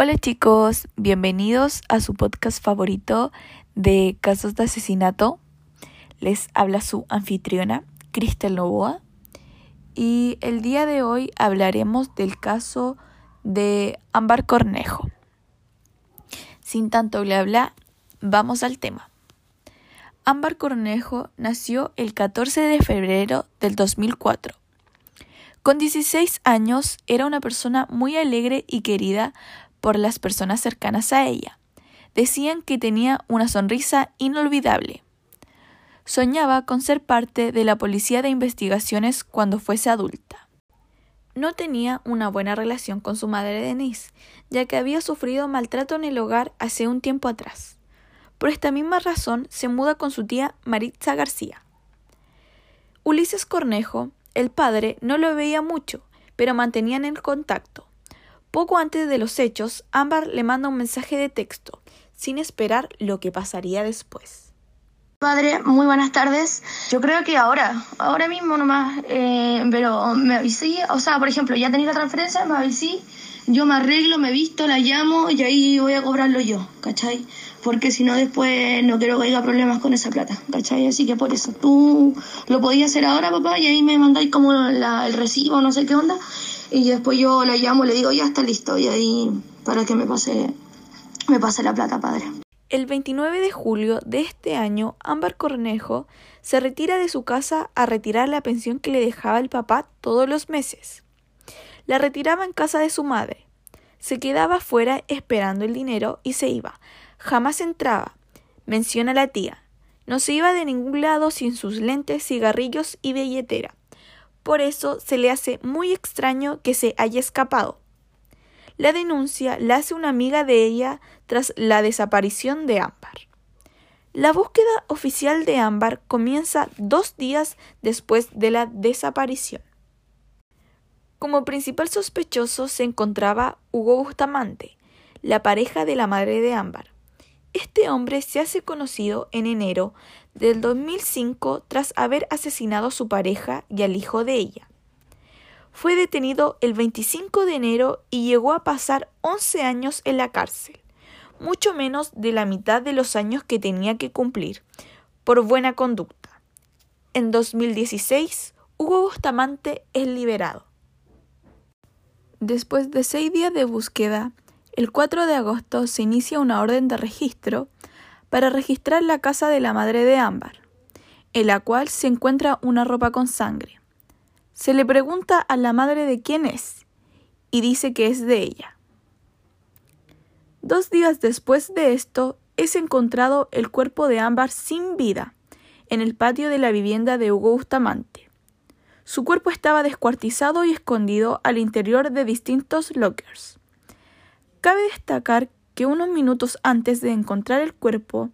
Hola chicos, bienvenidos a su podcast favorito de casos de asesinato. Les habla su anfitriona, Cristel Novoa. Y el día de hoy hablaremos del caso de Ámbar Cornejo. Sin tanto bla bla, vamos al tema. Ámbar Cornejo nació el 14 de febrero del 2004. Con 16 años era una persona muy alegre y querida por las personas cercanas a ella. Decían que tenía una sonrisa inolvidable. Soñaba con ser parte de la policía de investigaciones cuando fuese adulta. No tenía una buena relación con su madre Denise, ya que había sufrido maltrato en el hogar hace un tiempo atrás. Por esta misma razón se muda con su tía Maritza García. Ulises Cornejo, el padre, no lo veía mucho, pero mantenían el contacto. Poco antes de los hechos, Ámbar le manda un mensaje de texto, sin esperar lo que pasaría después. Padre, muy buenas tardes. Yo creo que ahora, ahora mismo nomás, eh, pero me avisé, o sea, por ejemplo, ya tenía la transferencia, me avisé, yo me arreglo, me visto, la llamo y ahí voy a cobrarlo yo, ¿cachai? Porque si no después no quiero que haya problemas con esa plata, ¿cachai? Así que por eso, tú lo podías hacer ahora, papá, y ahí me mandáis como el recibo, no sé qué onda, y después yo la llamo, le digo, ya está listo, y ahí para que me pase, me pase la plata, padre. El 29 de julio de este año, Ámbar Cornejo se retira de su casa a retirar la pensión que le dejaba el papá todos los meses. La retiraba en casa de su madre. Se quedaba fuera esperando el dinero y se iba. Jamás entraba. Menciona la tía. No se iba de ningún lado sin sus lentes, cigarrillos y billetera. Por eso se le hace muy extraño que se haya escapado. La denuncia la hace una amiga de ella tras la desaparición de Ámbar. La búsqueda oficial de Ámbar comienza dos días después de la desaparición. Como principal sospechoso se encontraba Hugo Bustamante, la pareja de la madre de Ámbar. Este hombre se hace conocido en enero del 2005 tras haber asesinado a su pareja y al hijo de ella. Fue detenido el 25 de enero y llegó a pasar 11 años en la cárcel, mucho menos de la mitad de los años que tenía que cumplir, por buena conducta. En 2016, Hugo Bustamante es liberado. Después de seis días de búsqueda, el 4 de agosto se inicia una orden de registro para registrar la casa de la madre de Ámbar, en la cual se encuentra una ropa con sangre. Se le pregunta a la madre de quién es y dice que es de ella. Dos días después de esto es encontrado el cuerpo de Ámbar sin vida en el patio de la vivienda de Hugo Bustamante. Su cuerpo estaba descuartizado y escondido al interior de distintos lockers. Cabe destacar que unos minutos antes de encontrar el cuerpo,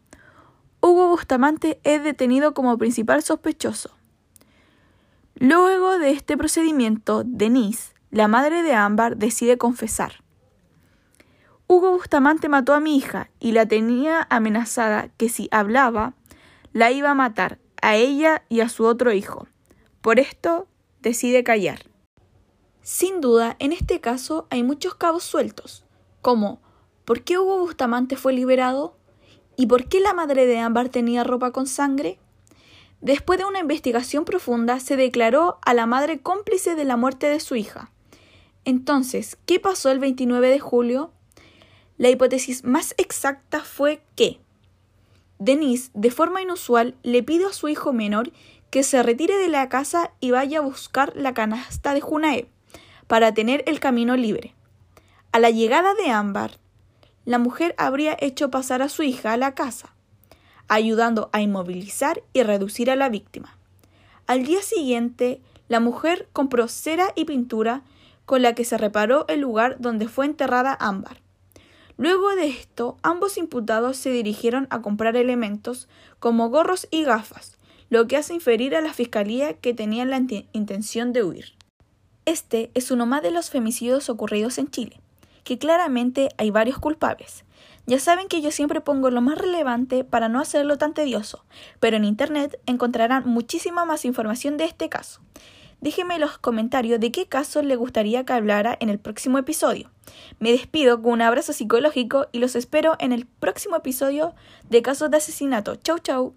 Hugo Bustamante es detenido como principal sospechoso. Luego de este procedimiento, Denise, la madre de Ámbar, decide confesar. Hugo Bustamante mató a mi hija y la tenía amenazada que si hablaba, la iba a matar a ella y a su otro hijo. Por esto, decide callar. Sin duda, en este caso hay muchos cabos sueltos como ¿por qué Hugo Bustamante fue liberado? ¿Y por qué la madre de Ámbar tenía ropa con sangre? Después de una investigación profunda, se declaró a la madre cómplice de la muerte de su hija. Entonces, ¿qué pasó el 29 de julio? La hipótesis más exacta fue que Denise, de forma inusual, le pide a su hijo menor que se retire de la casa y vaya a buscar la canasta de Junae para tener el camino libre. A la llegada de Ámbar, la mujer habría hecho pasar a su hija a la casa, ayudando a inmovilizar y reducir a la víctima. Al día siguiente, la mujer compró cera y pintura con la que se reparó el lugar donde fue enterrada Ámbar. Luego de esto, ambos imputados se dirigieron a comprar elementos como gorros y gafas, lo que hace inferir a la fiscalía que tenían la intención de huir. Este es uno más de los femicidios ocurridos en Chile que claramente hay varios culpables. Ya saben que yo siempre pongo lo más relevante para no hacerlo tan tedioso, pero en Internet encontrarán muchísima más información de este caso. Déjenme en los comentarios de qué casos le gustaría que hablara en el próximo episodio. Me despido con un abrazo psicológico y los espero en el próximo episodio de Casos de Asesinato. Chau chau.